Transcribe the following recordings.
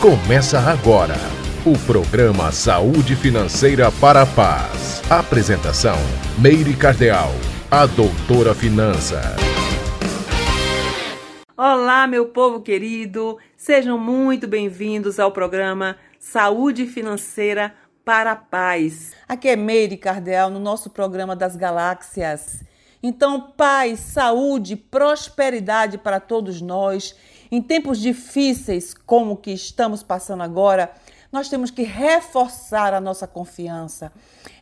Começa agora o programa Saúde Financeira para a Paz. Apresentação: Meire Cardeal, a doutora Finança. Olá, meu povo querido, sejam muito bem-vindos ao programa Saúde Financeira para a Paz. Aqui é Meire Cardeal no nosso programa das Galáxias. Então, paz, saúde, prosperidade para todos nós. Em tempos difíceis como o que estamos passando agora, nós temos que reforçar a nossa confiança,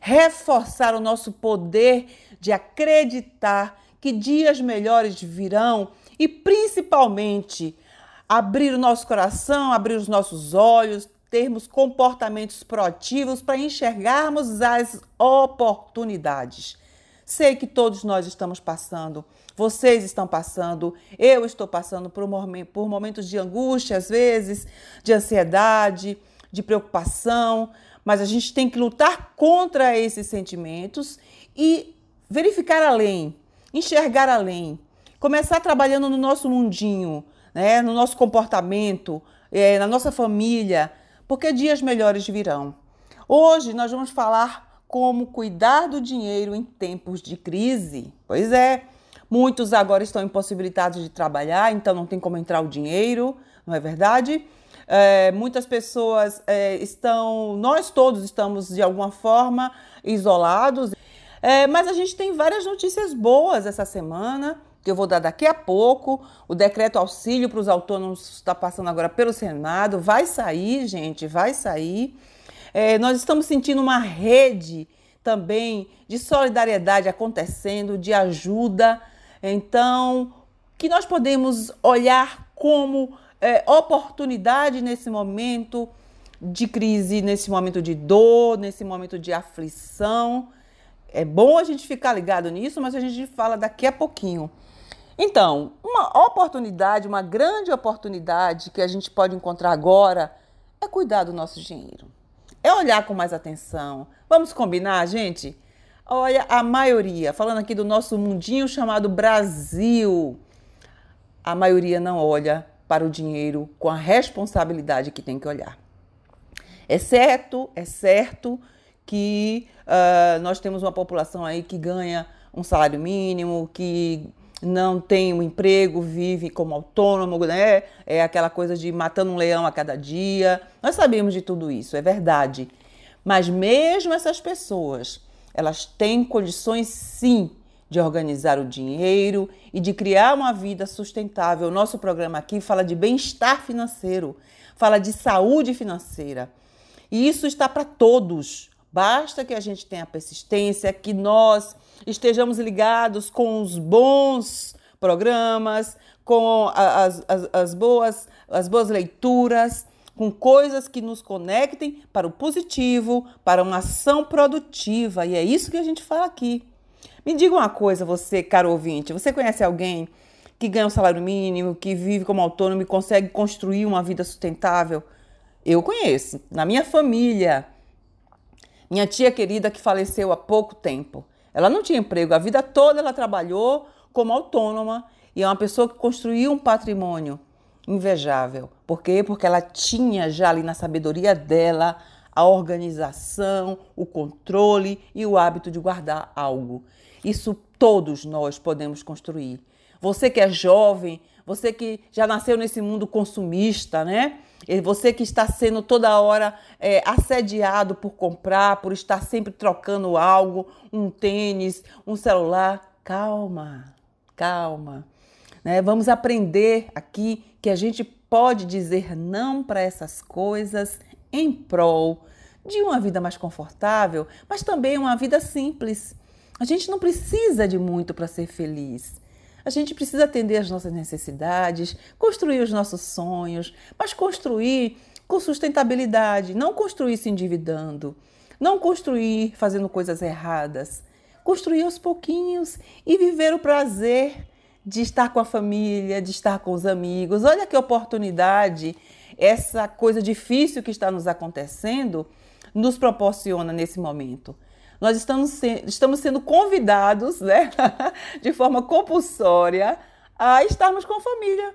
reforçar o nosso poder de acreditar que dias melhores virão e principalmente abrir o nosso coração, abrir os nossos olhos, termos comportamentos proativos para enxergarmos as oportunidades. Sei que todos nós estamos passando, vocês estão passando, eu estou passando por, por momentos de angústia, às vezes, de ansiedade, de preocupação, mas a gente tem que lutar contra esses sentimentos e verificar além, enxergar além, começar trabalhando no nosso mundinho, né, no nosso comportamento, é, na nossa família, porque dias melhores virão. Hoje nós vamos falar como cuidar do dinheiro em tempos de crise. Pois é, muitos agora estão impossibilitados de trabalhar, então não tem como entrar o dinheiro, não é verdade? É, muitas pessoas é, estão, nós todos estamos de alguma forma isolados, é, mas a gente tem várias notícias boas essa semana que eu vou dar daqui a pouco. O decreto auxílio para os autônomos está passando agora pelo Senado, vai sair, gente, vai sair. É, nós estamos sentindo uma rede também de solidariedade acontecendo, de ajuda. Então, que nós podemos olhar como é, oportunidade nesse momento de crise, nesse momento de dor, nesse momento de aflição. É bom a gente ficar ligado nisso, mas a gente fala daqui a pouquinho. Então, uma oportunidade, uma grande oportunidade que a gente pode encontrar agora é cuidar do nosso dinheiro é olhar com mais atenção. Vamos combinar, gente? Olha, a maioria, falando aqui do nosso mundinho chamado Brasil, a maioria não olha para o dinheiro com a responsabilidade que tem que olhar. É certo, é certo que uh, nós temos uma população aí que ganha um salário mínimo, que não tem um emprego, vive como autônomo, né? É aquela coisa de matando um leão a cada dia. Nós sabemos de tudo isso, é verdade. Mas mesmo essas pessoas, elas têm condições sim de organizar o dinheiro e de criar uma vida sustentável. O nosso programa aqui fala de bem-estar financeiro, fala de saúde financeira. E isso está para todos. Basta que a gente tenha persistência, que nós estejamos ligados com os bons programas, com as, as, as, boas, as boas leituras, com coisas que nos conectem para o positivo, para uma ação produtiva. E é isso que a gente fala aqui. Me diga uma coisa, você, caro ouvinte, você conhece alguém que ganha um salário mínimo, que vive como autônomo e consegue construir uma vida sustentável? Eu conheço. Na minha família, minha tia querida que faleceu há pouco tempo. Ela não tinha emprego, a vida toda ela trabalhou como autônoma e é uma pessoa que construiu um patrimônio invejável. Por quê? Porque ela tinha já ali na sabedoria dela a organização, o controle e o hábito de guardar algo. Isso todos nós podemos construir. Você que é jovem, você que já nasceu nesse mundo consumista, né? Você que está sendo toda hora é, assediado por comprar, por estar sempre trocando algo, um tênis, um celular. Calma, calma. Né? Vamos aprender aqui que a gente pode dizer não para essas coisas em prol de uma vida mais confortável, mas também uma vida simples. A gente não precisa de muito para ser feliz. A gente precisa atender às nossas necessidades, construir os nossos sonhos, mas construir com sustentabilidade, não construir se endividando, não construir fazendo coisas erradas. Construir aos pouquinhos e viver o prazer de estar com a família, de estar com os amigos. Olha que oportunidade essa coisa difícil que está nos acontecendo nos proporciona nesse momento nós estamos, se, estamos sendo convidados, né, de forma compulsória, a estarmos com a família,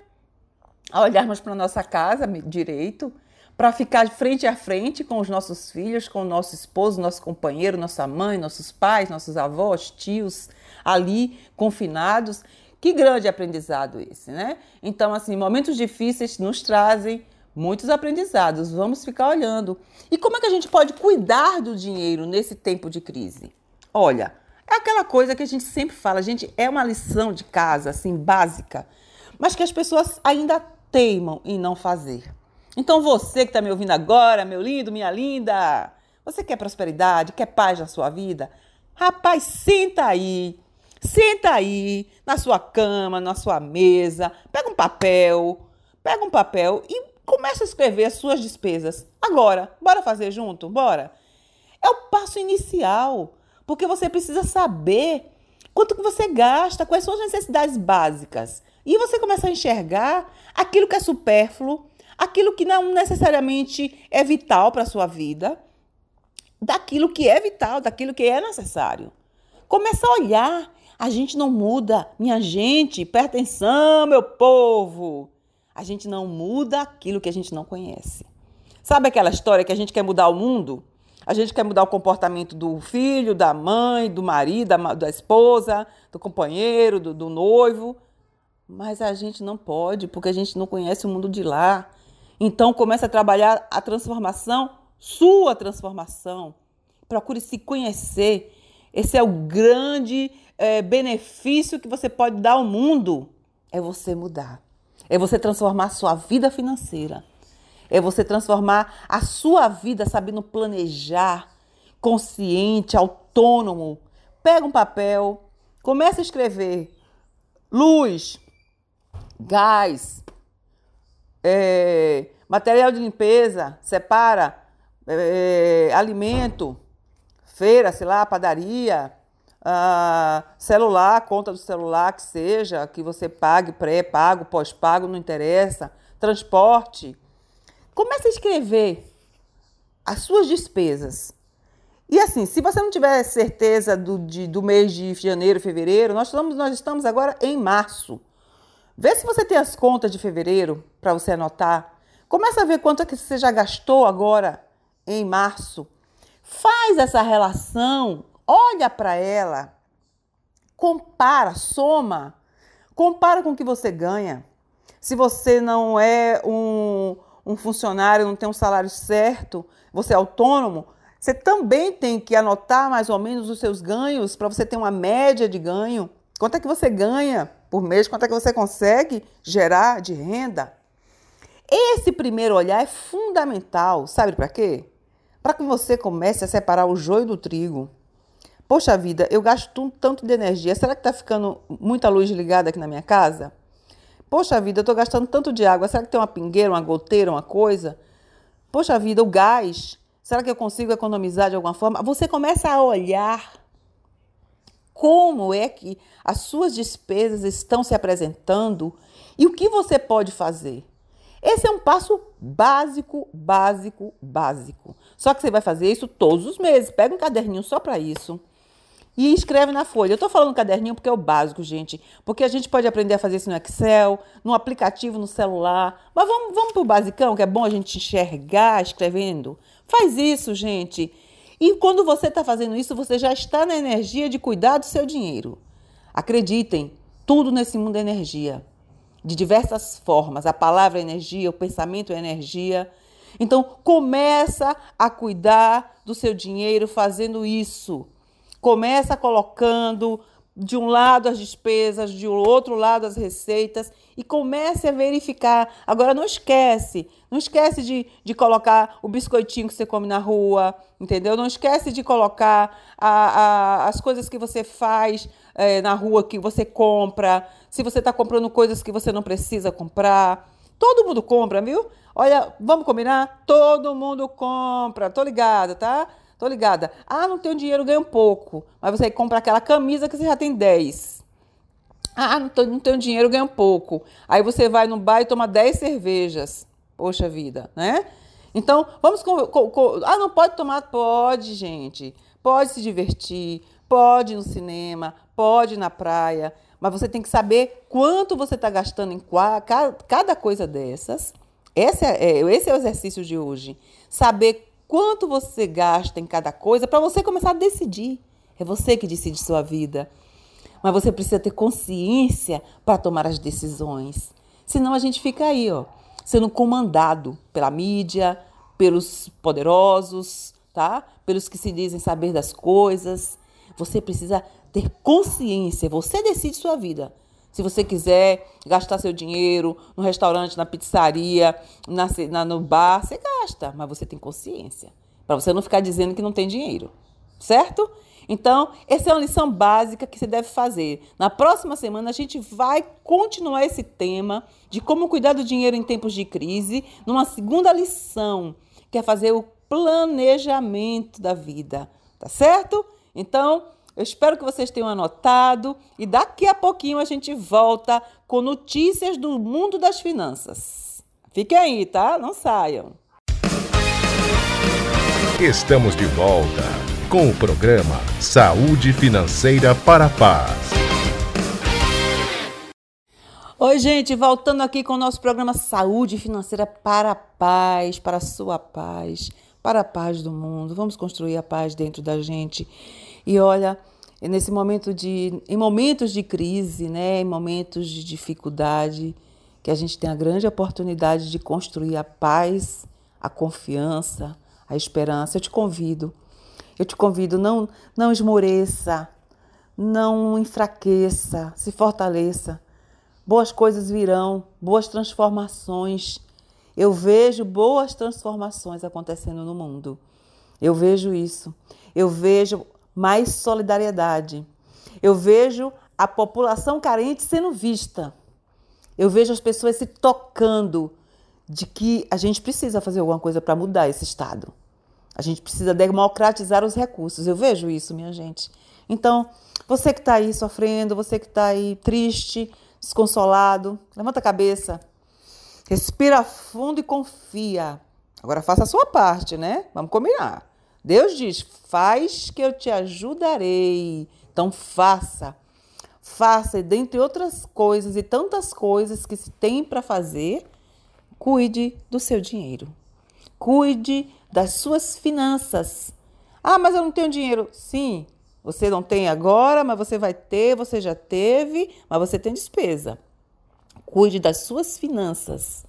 a olharmos para a nossa casa direito, para ficar frente a frente com os nossos filhos, com o nosso esposo, nosso companheiro, nossa mãe, nossos pais, nossos avós, tios ali confinados. Que grande aprendizado esse, né? Então, assim, momentos difíceis nos trazem muitos aprendizados. Vamos ficar olhando. E como é que a gente pode cuidar do dinheiro nesse tempo de crise? Olha, é aquela coisa que a gente sempre fala, gente, é uma lição de casa, assim, básica, mas que as pessoas ainda teimam em não fazer. Então você que está me ouvindo agora, meu lindo, minha linda, você quer prosperidade, quer paz na sua vida? Rapaz, senta aí, senta aí na sua cama, na sua mesa, pega um papel, pega um papel e começa a escrever as suas despesas. Agora, bora fazer junto? Bora? É o passo inicial, porque você precisa saber quanto que você gasta, quais são as necessidades básicas. E você começa a enxergar aquilo que é supérfluo, aquilo que não necessariamente é vital para a sua vida, daquilo que é vital, daquilo que é necessário. Começa a olhar. A gente não muda, minha gente, presta atenção, meu povo. A gente não muda aquilo que a gente não conhece. Sabe aquela história que a gente quer mudar o mundo? A gente quer mudar o comportamento do filho, da mãe, do marido, da, da esposa, do companheiro, do, do noivo. Mas a gente não pode, porque a gente não conhece o mundo de lá. Então comece a trabalhar a transformação, sua transformação. Procure se conhecer. Esse é o grande é, benefício que você pode dar ao mundo. É você mudar. É você transformar a sua vida financeira. É você transformar a sua vida sabendo planejar, consciente, autônomo. Pega um papel, começa a escrever luz, gás, é, material de limpeza, separa é, alimento, feira, sei lá, padaria, celular, conta do celular que seja, que você pague pré-pago, pós-pago, não interessa, transporte. Comece a escrever as suas despesas. E assim, se você não tiver certeza do, de, do mês de janeiro, fevereiro, nós estamos, nós estamos agora em março. Vê se você tem as contas de fevereiro para você anotar. Começa a ver quanto é que você já gastou agora em março. Faz essa relação, olha para ela, compara, soma, compara com o que você ganha. Se você não é um, um funcionário, não tem um salário certo, você é autônomo, você também tem que anotar mais ou menos os seus ganhos para você ter uma média de ganho. Quanto é que você ganha por mês? Quanto é que você consegue gerar de renda? Esse primeiro olhar é fundamental. Sabe para quê? Para que você comece a separar o joio do trigo. Poxa vida, eu gasto tanto de energia. Será que está ficando muita luz ligada aqui na minha casa? Poxa vida, eu estou gastando tanto de água. Será que tem uma pingueira, uma goteira, uma coisa? Poxa vida, o gás. Será que eu consigo economizar de alguma forma? Você começa a olhar como é que as suas despesas estão se apresentando e o que você pode fazer. Esse é um passo básico, básico, básico. Só que você vai fazer isso todos os meses. Pega um caderninho só para isso e escreve na folha. Eu estou falando caderninho porque é o básico, gente. Porque a gente pode aprender a fazer isso no Excel, no aplicativo, no celular. Mas vamos, vamos para o basicão, que é bom a gente enxergar escrevendo. Faz isso, gente. E quando você está fazendo isso, você já está na energia de cuidar do seu dinheiro. Acreditem, tudo nesse mundo é energia. De diversas formas. A palavra é energia, o pensamento é energia. Então, começa a cuidar do seu dinheiro fazendo isso. Começa colocando de um lado as despesas, de outro lado as receitas e comece a verificar. Agora não esquece, não esquece de, de colocar o biscoitinho que você come na rua, entendeu? Não esquece de colocar a, a, as coisas que você faz é, na rua, que você compra, se você está comprando coisas que você não precisa comprar. Todo mundo compra, viu? Olha, vamos combinar? Todo mundo compra, tô ligada, tá? Tô ligada. Ah, não tenho dinheiro, ganho pouco. Mas você compra aquela camisa que você já tem 10. Ah, não, tô, não tenho dinheiro, ganho pouco. Aí você vai no bar e toma 10 cervejas. Poxa vida, né? Então, vamos. Com, com, com, ah, não pode tomar? Pode, gente. Pode se divertir, pode ir no cinema, pode ir na praia. Mas você tem que saber quanto você está gastando em cada coisa dessas Esse é, é, esse é o exercício de hoje. Saber quanto você gasta em cada coisa para você começar a decidir. É você que decide sua vida. Mas você precisa ter consciência para tomar as decisões. Senão a gente fica aí, ó, sendo comandado pela mídia, pelos poderosos, tá? Pelos que se dizem saber das coisas. Você precisa ter consciência. Você decide sua vida. Se você quiser gastar seu dinheiro no restaurante, na pizzaria, na, na, no bar, você gasta, mas você tem consciência. Para você não ficar dizendo que não tem dinheiro. Certo? Então, essa é uma lição básica que você deve fazer. Na próxima semana, a gente vai continuar esse tema de como cuidar do dinheiro em tempos de crise, numa segunda lição, que é fazer o planejamento da vida. Tá certo? Então, eu espero que vocês tenham anotado e daqui a pouquinho a gente volta com notícias do mundo das finanças. Fiquem aí, tá? Não saiam. Estamos de volta com o programa Saúde Financeira para a Paz. Oi, gente, voltando aqui com o nosso programa Saúde Financeira para a Paz, para a sua paz, para a paz do mundo. Vamos construir a paz dentro da gente. E olha, nesse momento de em momentos de crise, né, em momentos de dificuldade, que a gente tem a grande oportunidade de construir a paz, a confiança, a esperança. Eu te convido eu te convido, não, não esmoreça, não enfraqueça, se fortaleça. Boas coisas virão, boas transformações. Eu vejo boas transformações acontecendo no mundo. Eu vejo isso. Eu vejo mais solidariedade. Eu vejo a população carente sendo vista. Eu vejo as pessoas se tocando de que a gente precisa fazer alguma coisa para mudar esse estado. A gente precisa democratizar os recursos. Eu vejo isso, minha gente. Então, você que está aí sofrendo, você que está aí triste, desconsolado, levanta a cabeça, respira fundo e confia. Agora faça a sua parte, né? Vamos combinar. Deus diz: faz que eu te ajudarei. Então faça. Faça, dentre outras coisas e tantas coisas que se tem para fazer, cuide do seu dinheiro. Cuide das suas finanças. Ah, mas eu não tenho dinheiro. Sim, você não tem agora, mas você vai ter, você já teve, mas você tem despesa. Cuide das suas finanças.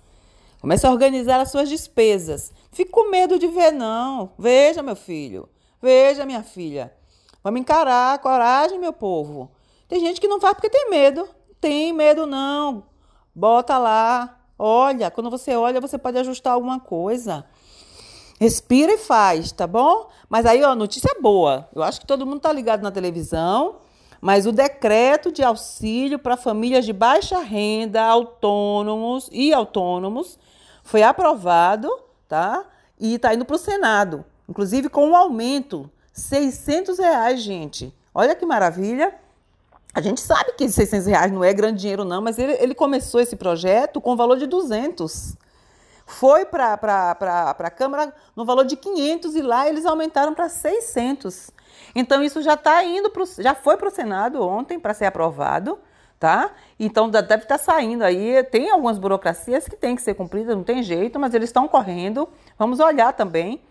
Comece a organizar as suas despesas. Fique com medo de ver, não. Veja, meu filho. Veja, minha filha. Vamos encarar. Coragem, meu povo. Tem gente que não faz porque tem medo. Tem medo, não. Bota lá. Olha, quando você olha, você pode ajustar alguma coisa. Respira e faz, tá bom? Mas aí, ó, notícia boa. Eu acho que todo mundo tá ligado na televisão, mas o decreto de auxílio para famílias de baixa renda, autônomos e autônomos foi aprovado, tá? E tá indo para o Senado, inclusive com um aumento, 600 reais, gente. Olha que maravilha. A gente sabe que 600 reais não é grande dinheiro não, mas ele, ele começou esse projeto com valor de 200 foi para a Câmara no valor de 500 e lá eles aumentaram para 600. Então isso já está indo pro, já foi para o Senado ontem para ser aprovado, tá? Então deve estar tá saindo aí. Tem algumas burocracias que têm que ser cumpridas, não tem jeito, mas eles estão correndo. Vamos olhar também.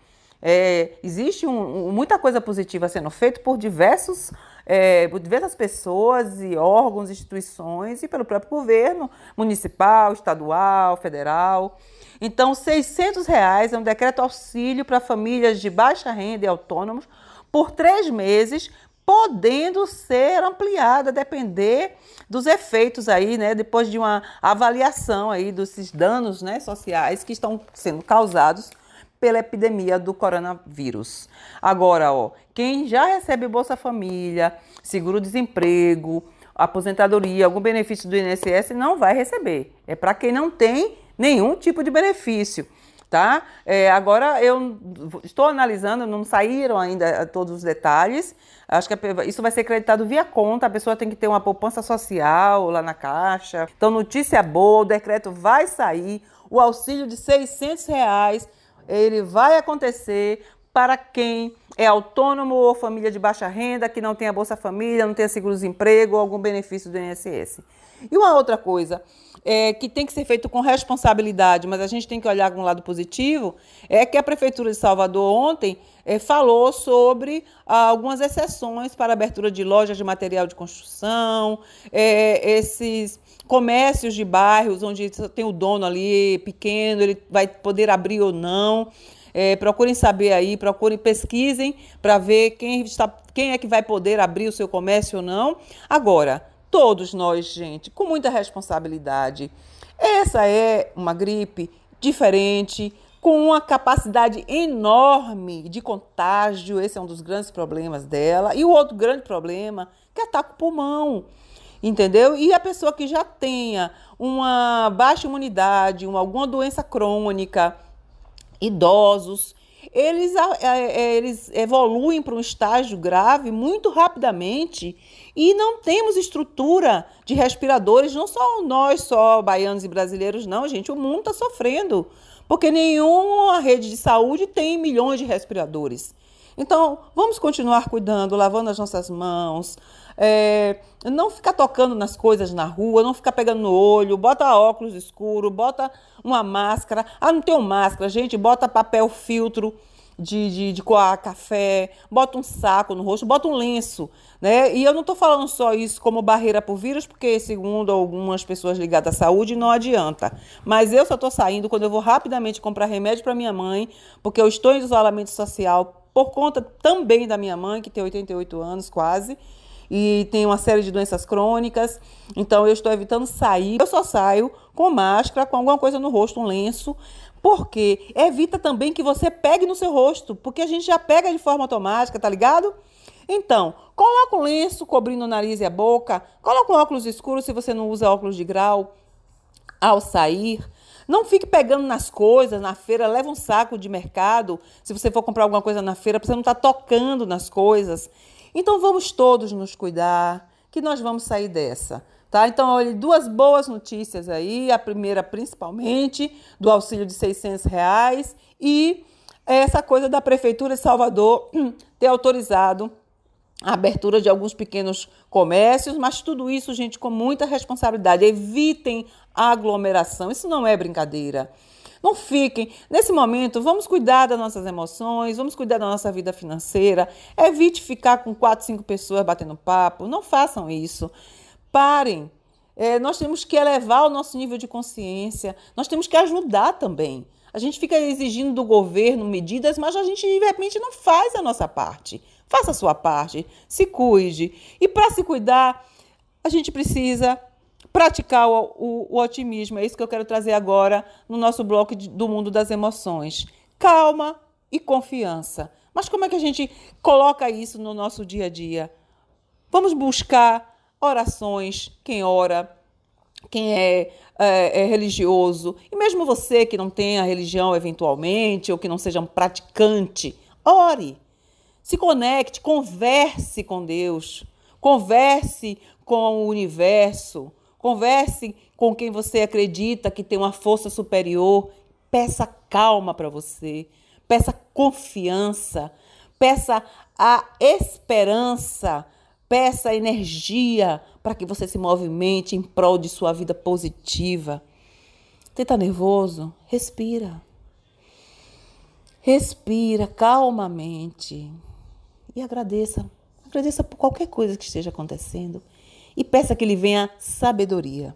É, existe um, muita coisa positiva sendo feita por diversos é, por diversas pessoas e órgãos, instituições e pelo próprio governo municipal, estadual, federal. Então, 600 reais é um decreto auxílio para famílias de baixa renda e autônomos por três meses, podendo ser ampliada, depender dos efeitos aí, né, depois de uma avaliação aí desses danos, né, sociais que estão sendo causados pela epidemia do coronavírus. Agora, ó, quem já recebe Bolsa Família, seguro-desemprego, aposentadoria, algum benefício do INSS não vai receber. É para quem não tem nenhum tipo de benefício. Tá? É, agora eu estou analisando, não saíram ainda todos os detalhes. Acho que isso vai ser acreditado via conta. A pessoa tem que ter uma poupança social lá na caixa. Então, notícia boa: o decreto vai sair. O auxílio de 600 reais ele vai acontecer para quem é autônomo ou família de baixa renda, que não tem a Bolsa Família, não tem seguro-desemprego ou algum benefício do INSS. E uma outra coisa, é, que tem que ser feito com responsabilidade, mas a gente tem que olhar com um lado positivo, é que a Prefeitura de Salvador ontem é, falou sobre ah, algumas exceções para abertura de lojas de material de construção, é, esses comércios de bairros onde tem o dono ali pequeno, ele vai poder abrir ou não. É, procurem saber aí, procurem, pesquisem para ver quem, está, quem é que vai poder abrir o seu comércio ou não. Agora, Todos nós, gente, com muita responsabilidade. Essa é uma gripe diferente, com uma capacidade enorme de contágio. Esse é um dos grandes problemas dela. E o outro grande problema que ataca o pulmão. Entendeu? E a pessoa que já tenha uma baixa imunidade, uma, alguma doença crônica, idosos, eles, é, eles evoluem para um estágio grave muito rapidamente e não temos estrutura de respiradores, não só nós, só baianos e brasileiros, não, gente, o mundo está sofrendo, porque nenhuma rede de saúde tem milhões de respiradores. Então, vamos continuar cuidando, lavando as nossas mãos, é, não ficar tocando nas coisas na rua, não ficar pegando no olho, bota óculos escuro, bota uma máscara. Ah, não tem máscara, gente, bota papel filtro de, de, de coar café, bota um saco no rosto, bota um lenço. Né? E eu não estou falando só isso como barreira por vírus, porque, segundo algumas pessoas ligadas à saúde, não adianta. Mas eu só estou saindo quando eu vou rapidamente comprar remédio para minha mãe, porque eu estou em isolamento social por conta também da minha mãe, que tem 88 anos quase e tem uma série de doenças crônicas. Então eu estou evitando sair. Eu só saio com máscara, com alguma coisa no rosto, um lenço, porque evita também que você pegue no seu rosto, porque a gente já pega de forma automática, tá ligado? Então, coloca um lenço cobrindo o nariz e a boca, coloca um óculos escuro se você não usa óculos de grau ao sair. Não fique pegando nas coisas na feira, leva um saco de mercado. Se você for comprar alguma coisa na feira, você não estar tá tocando nas coisas. Então vamos todos nos cuidar, que nós vamos sair dessa. Tá? Então, olha, duas boas notícias aí. A primeira, principalmente, do auxílio de 600 reais e essa coisa da Prefeitura de Salvador ter autorizado a abertura de alguns pequenos comércios, mas tudo isso, gente, com muita responsabilidade. Evitem aglomeração, isso não é brincadeira. Não fiquem. Nesse momento, vamos cuidar das nossas emoções, vamos cuidar da nossa vida financeira. Evite ficar com quatro, cinco pessoas batendo papo. Não façam isso. Parem. É, nós temos que elevar o nosso nível de consciência. Nós temos que ajudar também. A gente fica exigindo do governo medidas, mas a gente, de repente, não faz a nossa parte. Faça a sua parte. Se cuide. E para se cuidar, a gente precisa praticar o, o, o, otimismo. É isso que eu quero trazer agora no nosso bloco de, do mundo das emoções. Calma e confiança. Mas como é que a gente coloca isso no nosso dia a dia? Vamos buscar orações, quem ora, quem é, é, é religioso, e mesmo você que não tenha religião eventualmente, ou que não seja um praticante, ore, se conecte, converse com Deus, converse com o universo, Converse com quem você acredita que tem uma força superior. Peça calma para você. Peça confiança. Peça a esperança. Peça energia para que você se movimente em prol de sua vida positiva. Você está nervoso? Respira. Respira calmamente e agradeça. Agradeça por qualquer coisa que esteja acontecendo e peça que lhe venha sabedoria.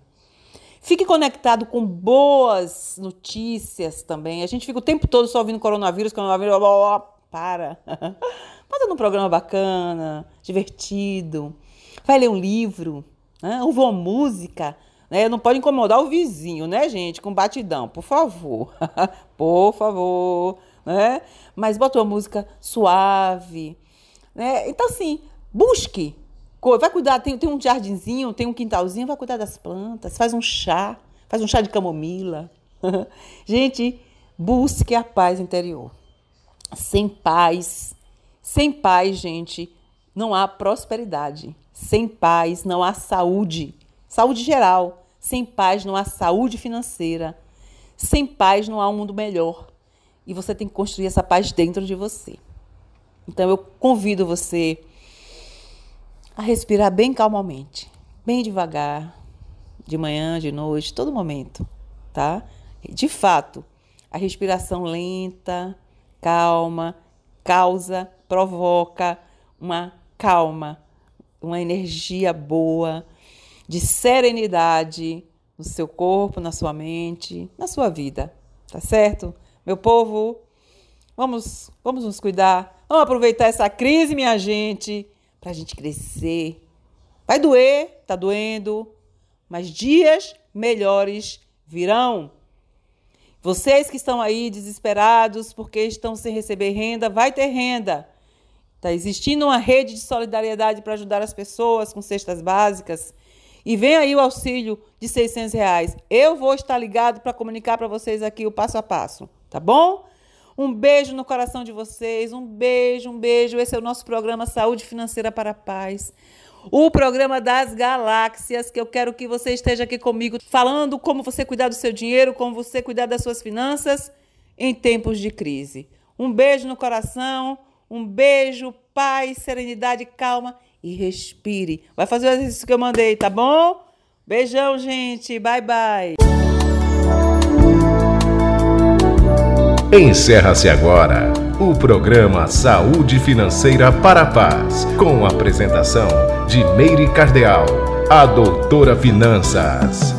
Fique conectado com boas notícias também. A gente fica o tempo todo só ouvindo coronavírus, coronavírus, blá, blá, para. Bota num programa bacana, divertido. Vai ler um livro, né? ouve uma música. Né? Não pode incomodar o vizinho, né, gente? Com batidão, por favor. por favor. Né? Mas bota uma música suave. Né? Então, assim, busque Vai cuidar, tem, tem um jardinzinho, tem um quintalzinho, vai cuidar das plantas, faz um chá, faz um chá de camomila. gente, busque a paz interior. Sem paz, sem paz, gente, não há prosperidade. Sem paz não há saúde, saúde geral. Sem paz não há saúde financeira. Sem paz não há um mundo melhor. E você tem que construir essa paz dentro de você. Então eu convido você a respirar bem calmamente, bem devagar, de manhã, de noite, todo momento, tá? De fato, a respiração lenta, calma, causa, provoca uma calma, uma energia boa, de serenidade no seu corpo, na sua mente, na sua vida, tá certo? Meu povo, vamos, vamos nos cuidar, vamos aproveitar essa crise, minha gente, para a gente crescer. Vai doer, tá doendo, mas dias melhores virão. Vocês que estão aí desesperados porque estão sem receber renda, vai ter renda. Está existindo uma rede de solidariedade para ajudar as pessoas com cestas básicas. E vem aí o auxílio de 600 reais. Eu vou estar ligado para comunicar para vocês aqui o passo a passo, tá bom? Um beijo no coração de vocês, um beijo, um beijo. Esse é o nosso programa Saúde Financeira para a Paz. O programa das galáxias, que eu quero que você esteja aqui comigo falando como você cuidar do seu dinheiro, como você cuidar das suas finanças em tempos de crise. Um beijo no coração, um beijo, paz, serenidade, calma e respire. Vai fazer o exercício que eu mandei, tá bom? Beijão, gente. Bye, bye. Encerra-se agora o programa Saúde Financeira para a Paz, com a apresentação de Meire Cardeal, a doutora Finanças.